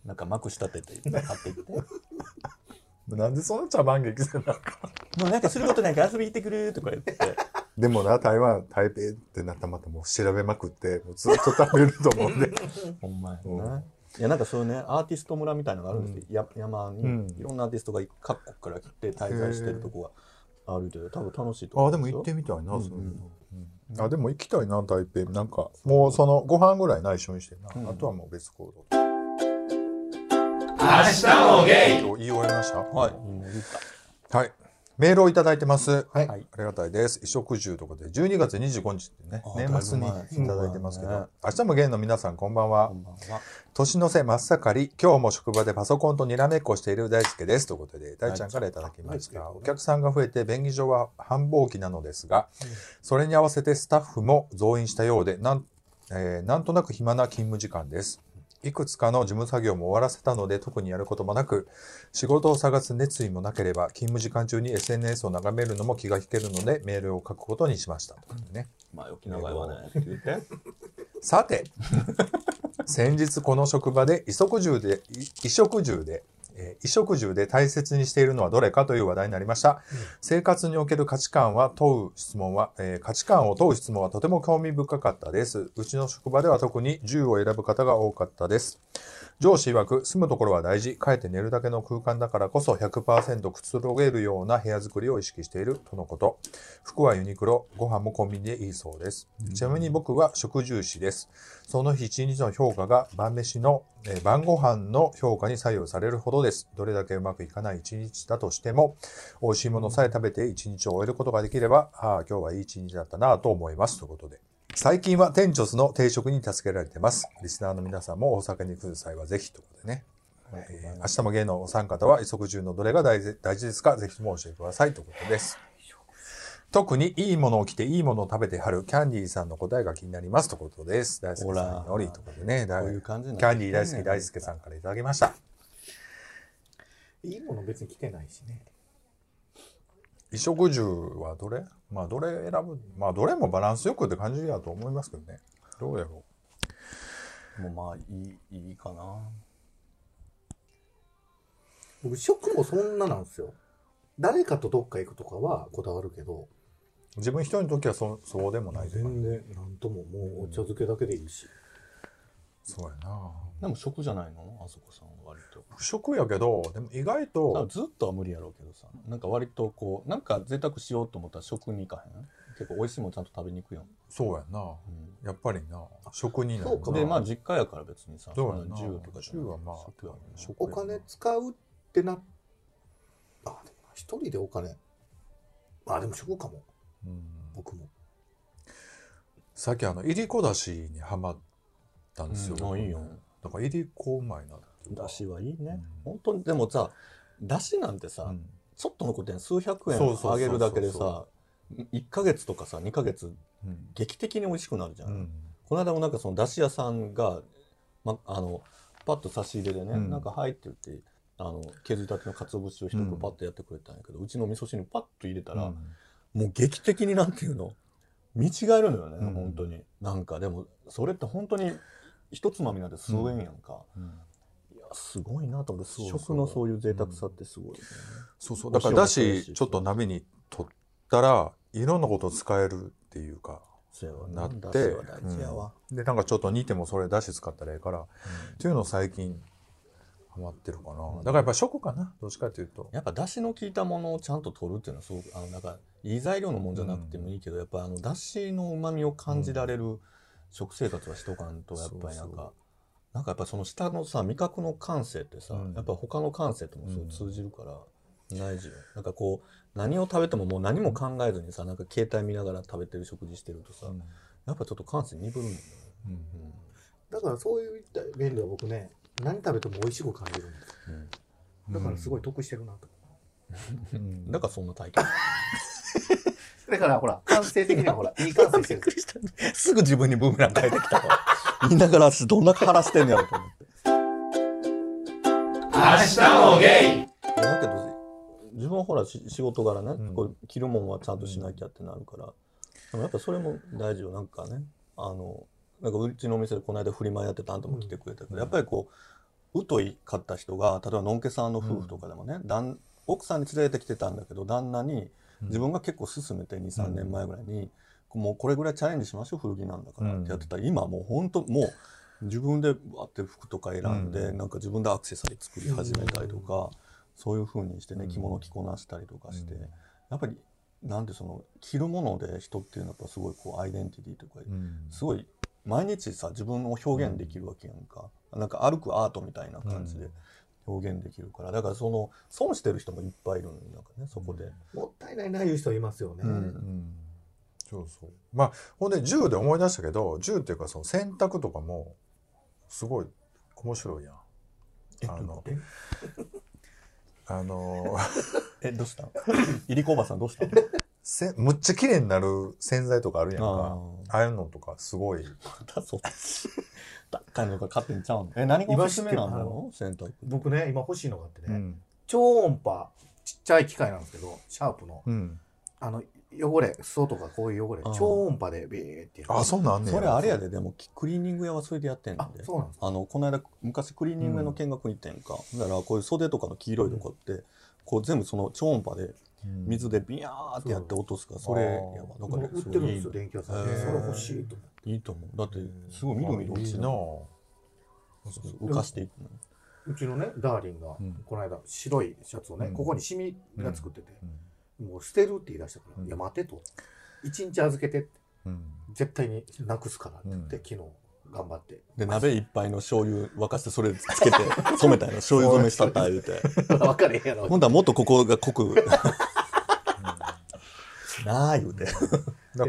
なんかまくし立てて買っていって。なんでそんな茶番劇せなあか。んもうなんかすることなんか遊びに行ってくるとか言ってでもな、台湾、台北ってなったらまたもう調べまくって、もうずっと食べると思うんで。ほんまやうんな。いやなんかそういうねアーティスト村みたいなのがあるんですよ、や山にうんいろんなアーティストが各国から来て滞在してるとこがあるけど多分楽しいと思あ、うでも行ってみたいな、うんそういうの。うんあ、でも行きたいな、台北。なんか、もうそのご飯ぐらい内緒にしてな。うんあとはもう別行動。明日もゲイ言い終わりました？はいもう言ったはい。メールをいただいてます。はいはいありがたいです。衣食住とかで、12月25日ってねあ、年末にだいただいてますけどね、明日も芸の皆さんこんばんはこ。んばんは年の瀬真っ盛り、今日も職場でパソコンとにらめっこしている大輔です。ということで、大ちゃんからいただきました。はいお客さんが増えて、便宜上は繁忙期なのですが、それに合わせてスタッフも増員したようで、なん,、えーなんとなく暇な勤務時間です。いくつかの事務作業も終わらせたので、特にやることもなく、仕事を探す熱意もなければ、勤務時間中に SNS を眺めるのも気が引けるので、メールを書くことにしました。ね前置き長いわねって言ってさて、先日この職場で衣食住で、い衣食住で、えー衣食住で大切にしているのはどれかという話題になりました。生活における価値観は問う質問は、えー価値観を問う質問はとても興味深かったです。うちの職場では特に銃を選ぶ方が多かったです。上司曰く、住むところは大事、帰って寝るだけの空間だからこそ100%くつろげるような部屋作りを意識しているとのこと。服はユニクロ、ご飯もコンビニでいいそうです。ちなみに僕は食重視です。その日一日の評価が晩飯の、えー晩ご飯の評価に左右されるほどです。どれだけうまくいかない一日だとしても、美味しいものさえ食べて一日を終えることができれば、ああ、今日はいい一日だったなぁと思います。ということで。最近は店長の定食に助けられてます。リスナーの皆さんも大阪に来る際はぜひということでね。えー明日も芸のお三方は衣食住のどれが大事大事ですか？ぜひとも教えてくださいということです。特にいいものを着ていいものを食べてはるキャンディーさんの答えが気になりますということです。大好きさんよりということでね。ういう感じにキャンディー大好き大輔さんからいただきました。いいもの別に来てないしね。衣食住はどれ？まあどれ選ぶ？まあどれもバランスよくって感じやと思いますけどね。どうやろもうまあいいいいかな。僕、食もそんななんですよ。誰かとどっか行くとかはこだわるけど、う自分一人の時はそそうでもない全然なんとももうお茶漬けだけでいいし。そうやな。でも食じゃないの？あそこさん不食やけどでも意外とずっとは無理やろうけどさ。なんか割とこうなんか贅沢しようと思ったら食に行かへん？結構美味しいもんちゃんと食べに行くやん、そうやな。やっぱりな。食になるな。でまあ実家やから別にさそうやな。そんな10とかじゃない10はまあ食食お金使うってなあでも一人でお金。あでも食かも。うん。僕も。さっきあのいりこだしにハマったんですよ、うん。あいいよ。だからいりこうまいなだしはいいね、うん。本当にでもさだしなんてさ、うん。ちょっとのことやん数百円あげるだけでさ1ヶ月とかさ2ヶ月うん。劇的に美味しくなるじゃん、うん。この間もなんかそのだし屋さんが、ま、あのパッと差し入れでね、うん。なんか「はい」って言ってあの削りたての鰹節を一袋パッとやってくれたんやけど、うちの味噌汁にパッと入れたら、うん。もう劇的になんていうの見違えるのよね、うん。本当に。なんかでもそれって本当に一つまみなんて数円やんか、うんすごいなと思って食のそういう贅沢さってすごいよね、そうそう。だからだししちょっと鍋に取ったらいろんなこと使えるっていうかな。っだてしは大事やわ、でなんかちょっと煮てもそれだし使ったらええから、っていうのを最近ハマってるかな、だからやっぱ食かな。どっちかっていうと。やっぱ出汁の効いたものをちゃんと取るっていうのはすごくあのなんかいい材料のもんじゃなくてもいいけど、やっぱあの出汁の旨味を感じられる食生活はしとかんとやっぱりなんか、なんかやっぱその下のさ味覚の感性ってさ、うん。やっぱ他の感性ともすごい通じるから大事よ、なんかこう何を食べてももう何も考えずにさなんか携帯見ながら食べてる食事してるとさ、うん。やっぱちょっと感性鈍るんだよね、うん。だからそういった面では僕ね何食べても美味しく感じるんですだからすごい得してるなと、うん。だからそんな体験。だからほら感性的にはほらいい感性してる。すぐ自分にブーメラン変えてきたわ言いながら私どんな腹してんねやろと思って。明日もゲイ。だけど自分はほらし仕事柄ね、うん。こう着るもんはちゃんとしなきゃってなるから、でもやっぱそれも大事よ。なんかねあのなんかうちのお店でこの間フリマやってたあんたも来てくれたけど、やっぱりこう疎いかった人が例えばのんけさんの夫婦とかでもね、旦奥さんに連れてきてたんだけど旦那に自分が結構勧めて23年前ぐらいに、もうこれぐらいチャレンジしましょう古着なんだから。ってやってたら、今もう本当もう自分でバって服とか選ん。で、なんか自分でアクセサリー作り始めたりとか、そういう風にしてね着物着こなしたりとかして、やっぱりなんでその着るもので人っていうのはやっぱすごいこうアイデンティティというか、うん。すごい毎日さ自分を表現できるわけやんか、なんか歩くアートみたいな感じで表現できるから。だからその損してる人もいっぱいいるのになんかねそこで、もったいないないう人いますよね、うんうんそうそう。まあほんで銃で思い出したけど銃っていうかその洗濯とかもすごい面白いやん。えあのえ あの えどうした？いりこおばさんどうした？せむっちゃ綺麗になる洗剤とかあるやんか。あああいうのとかすごい。だそっち。高いのが勝手にちゃうの？え何がおすすめなの洗濯。僕ね今欲しいのがあってね、うん。超音波ちっちゃい機械なんですけどシャープの。うん。あの汚れ裾とかこういう汚れ超音波でビーってやる。あそうなんねそれあれやででもクリーニング屋はそれでやってんで。そうなんですか。あのこの間昔クリーニング屋の見学に行ってんか、だからこういう袖とかの黄色いとこって、こう全部その超音波で水でビヤーってやって落とすからそれやわ。だもからう売ってるんですよ。ごい電気屋さんそれ欲しいと思って。いいと思う。だってすごいみるみる落ちな浮かしていくの。うちのねダーリンがうん。この間白いシャツをね、うん。ここにシミが作ってて、うんもう捨てるって言い出したから、うん。いや待てと。一日預けてって。うん。絶対になくすからって言って、うん。昨日頑張って。で鍋いっぱいの醤油沸かしてそれつけて 染めたいの醤油染めしたった言うて分かれへんやろ。ほんだらもっとここが濃く。なあ言うて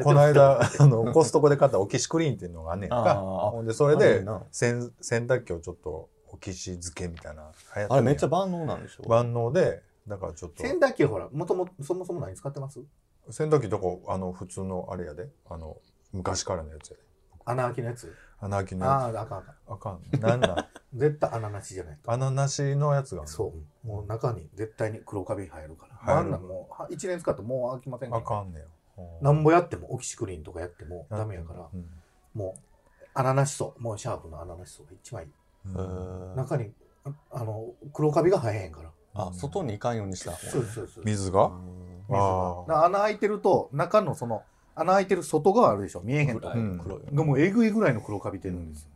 この間あのコストコで買ったオキシクリーンっていうのがあんね。んかほんでそれでな。洗洗濯機をちょっとオキシ漬けみたいな流行ってあれめっちゃゃ万能なんでしょ？万能でだからちょっと。洗濯機はほらもともそもそも何使ってます？洗濯機どこあの普通のあれやで。あの昔からのやつやで。穴開きのやつ？穴開きのやあああかんあかん。つあかん。なんなん？絶対穴なしじゃないと。穴なしのやつがそう。もう中に絶対に黒カビ入るから。あんなんもうは一年使ってもう開きませんからあかんねや。なんぼやってもオキシクリーンとかやってもダメやから。うん。もう穴なし層もうシャープの穴なし層が一番いい。中にああの黒カビが生えへんからあ外に行かんようにしたそうそうです水が？うん。水が。あー。だから穴開いてると中のその穴開いてる外側あるでしょ。見えへんと。黒いがもうえぐいぐらいの黒カビ出るんですよ。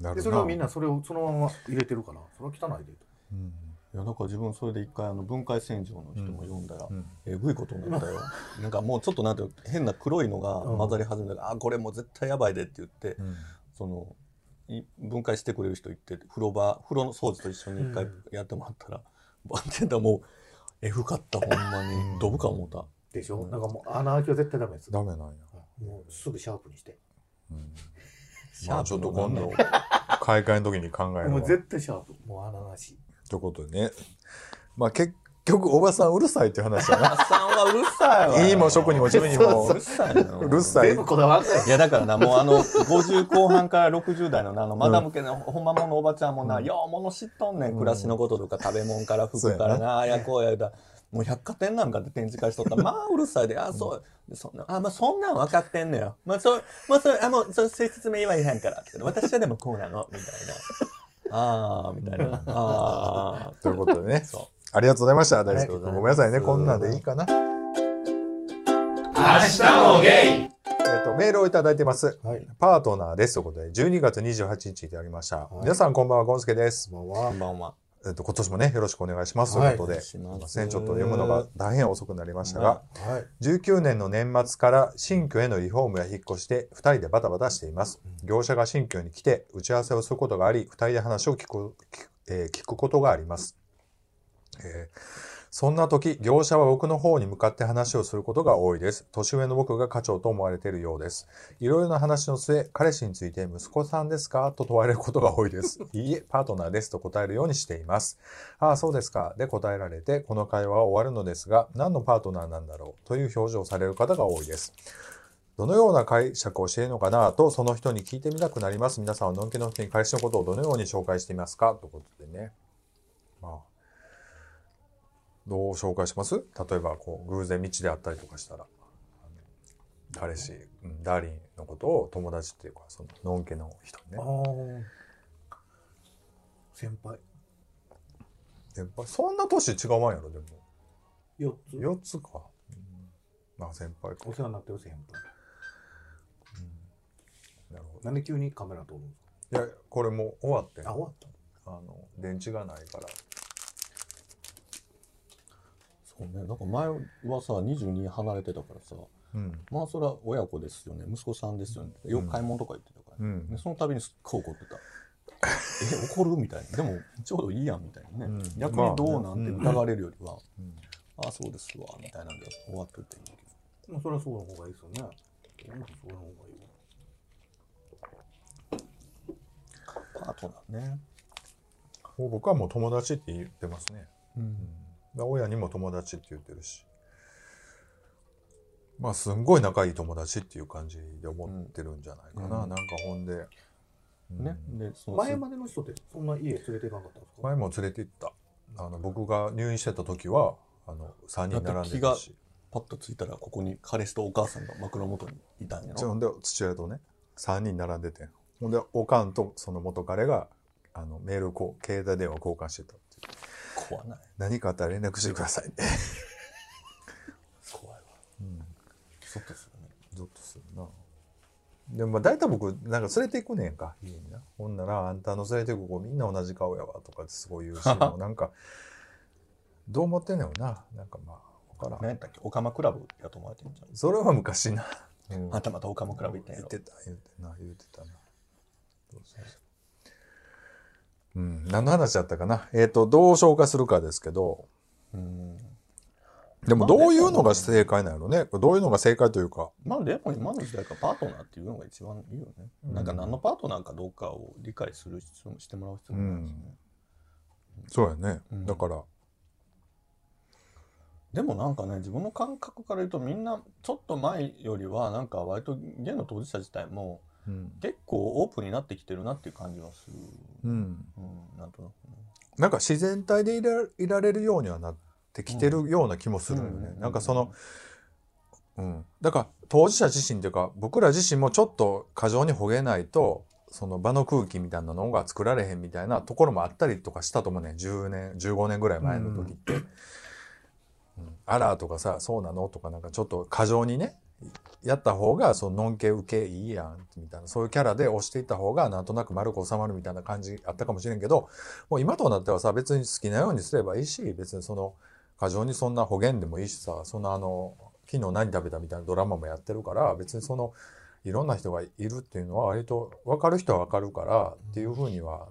なるでそれをみんなそれをそのまま入れてるからそれは汚いでうん。いやだから自分それで一回あの分解洗浄の人も読んだら、うん。えぐいことになったよ。なんかもうちょっとなんていうの変な黒いのが混ざり始めたから、あこれもう絶対やばいでって言って、うん。そのい分解してくれる人行って風呂場風呂の掃除と一緒に一回うんやってもらったら、バンテンダもうえぐかったほんまに。ドブか思った。でしょ、なんかもう穴開きは絶対ダメです。ダメなんや。もうすぐシャープにして。うん。まあちょっと今度の買い替えの時に考えるわもう絶対シャープ。もう穴なし。ということでね。まあ結局、おばさんうるさいっていう話だな。おばさんはうるさいわ。いいも食にも自分にも。うるさいの。うるさい。全。部こだわんない。いやだからなもうあの50後半から60代のなあのマダム系のほんまもんのおばちゃんもな、ようもの知っとんねん、暮らしのこととか食べ物から服からな、あやこうやだもう百貨店なんかで展示会しとったらまあうるさいで。あそうでそんなあまあそんなん分かってんねよ。まあそうまあそれあもうそう説明言わへんからって。私はでもこうなの。みたいな。ああみたいな。あ あということでね。そありがとうございました。大りが輔君。とうございますごめんなさいね。こんなんでいいかな。明日もゲイえっと、メールをいただいてます。はいパートナーです。ということで、12月28日いただきました。皆さんこんばんは、ゴンスケです。こんばんうはこんばんはえっと、今年もね、よろしくお願いします。ということで、はいすいません。ちょっと読むのが大変遅くなりましたが、はい19年の年末から新居へのリフォームや引っ越しで2人でバタバタしています。業者が新居に来て打ち合わせをすることがあり、2人で話を聞く,、聞くえー聞くことがあります。えーそんな時、業者は僕の方に向かって話をすることが多いです。年上の僕が課長と思われているようです。いろいろな話の末、彼氏について息子さんですか？と問われることが多いです。いいえ、パートナーですと答えるようにしています。ああ、そうですか。で答えられて、この会話は終わるのですが、何のパートナーなんだろう？という表情をされる方が多いです。どのような解釈をしているのかな？と、その人に聞いてみたくなります。皆さんはのんけの人に彼氏のことをどのように紹介していますか？ということでね。まあ、どう紹介します？例えば、こう、偶然道で会ったりとかしたら、彼氏、うんダーリンのことを友達っていうか、その、のんけの人にねあ。あ先輩やっぱそんな年違わんやろ、でも。4つ4つか。うんまあ先輩かお。世話になってる先輩なるほなんで急にカメラ撮るんですど。いや、これもう終わってんかあ終わったあの、電池がないから。そうね。なんか前はさ22離れてたからさうん。まあそれは親子ですよね。息子さんですよね。よく買い物とか行ってたから、うん。でその度にすっごい怒ってた。え怒るみたいな。でもちょうどいいやんみたいなね、うん。逆にどうなんて疑われるよりは、うん。ああそうですわみたいなんで終わっといていいけどまあそれはそうの方がいいですよね。うんそれの方がいいわ。パートナーね。もう僕はもう友達って言ってますね。うん親にも友達って言ってるし。まあ、すんごい仲いい友達っていう感じで思ってるんじゃないかな。うんなんかほんで、うんねで前までの人ってそんな家連れていかなかった？んですか前も連れて行った。あの、僕が入院してた時は、あの、3人並んでたし。パッと着いたらここに彼氏とお母さんが枕元にいたんやろほんで、父親とね、3人並んでて。ほんで、おかんとその元彼が、あの、メールこう、携帯電話交換してた。怖ない何かあったら連絡してくださいね。怖いわうん。ゾッとするねゾッとするな。でもまあ大体僕なんか連れて行くねんか家にな。ほんならあんたの連れて行く子みんな同じ顔やわとかってすごい言うし もうなんかどう思ってんのよな。なんかまあわからん。何やったっけ？オカマクラブやと思われてんじゃんそれは昔な。うんあんたまたオカマクラブ行ったんやろ言ってた言ってな言ってたな。そうん、何の話だったかな？えっ、と、どう消化するかですけど、うん。でもどういうのが正解なのね？どういうのが正解というか。まあでも今の時代からパートナーっていうのが一番いいよね、なんか何のパートナーかどうかを理解する必要もしてもらう必要もないしね、そうやね。うん。だから、でもなんかね自分の感覚から言うとみんなちょっと前よりはなんか割とゲイの当事者自体もうん。結構オープンになってきてるなっていう感じはする、うん。うん、なんとなくねなんか自然体でいらいられるようにはなってきてるような気もするよね。うんなんかその、うん。だから当事者自身というか僕ら自身もちょっと過剰にほげないとその場の空気みたいなのが作られへんみたいなところもあったりとかしたと思うね。10年、15年ぐらい前の時って。うんあらとかさ、そうなの？とかなんかちょっと過剰にね、やった方がそののんけ受けいいやんみたいなそういうキャラで押していった方がなんとなく丸く収まるみたいな感じあったかもしれんけどもう今となってはさ別に好きなようにすればいいし別にその過剰にそんな方言でもいいしさそんなあの昨日何食べたみたいなドラマもやってるから別にそのいろんな人がいるっていうのは割と分かる人は分かるからっていうふうには、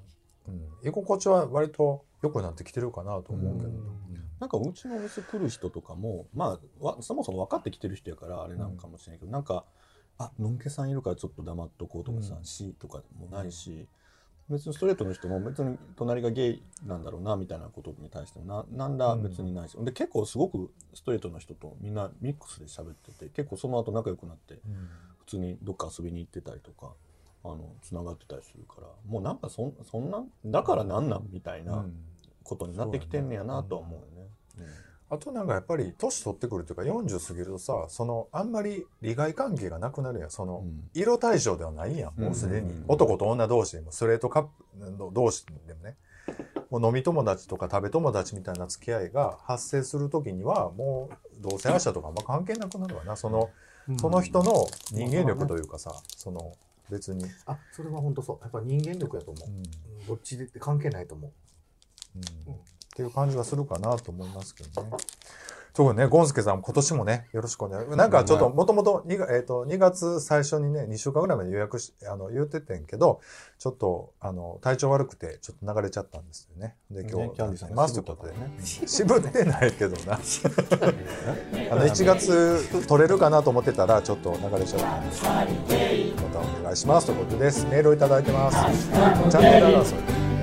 うん、居心地は割と良くなってきてるかなと思うけど。なんかうちのお店来る人とかもまあわそもそも分かってきてる人やからあれなんかもしれないけど、なんかあのんけさんいるからちょっと黙っとこうとかさ、うん。しとかもないし別にストレートの人も別に隣がゲイなんだろうなみたいなことに対してもななんら別にないし、で結構すごくストレートの人とみんなミックスで喋ってて結構その後仲良くなって普通にどっか遊びに行ってたりとかあのつながってたりするからもうなんかそんそんなだからなんなんみたいなことになってきてんねやなとは思うよね。あとなんかやっぱり年取ってくるというか40過ぎるとさそのあんまり利害関係がなくなるやん。その、うん。色対象ではないやん。もうすでに、うん。男と女同士でもストレートカップ同士でもね。もう飲み友達とか食べ友達みたいな付き合いが発生する時にはもう同性愛者とかあんま関係なくなるわな。そのその人の人間力というかさその別に、あそれは本当そう。やっぱ人間力やと思う、うん。うん。どっちでって関係ないと思う。うんっていう感じはするかなと思いますけどね。特にね、ゴンスケさんも今年もね、よろしくお願い。なんかちょっと、もともと2月、えっ、と、2月最初にね、2週間ぐらいまで予約し、あの、言っててんけど、ちょっと、あの、体調悪くて、ちょっと流れちゃったんですよね。で、今日、ねますということでね。渋ってないけどな。あの、1月取れるかなと思ってたら、ちょっと流れちゃったんです。またお願いしますということです。メールをいただいてます。チャンネル争い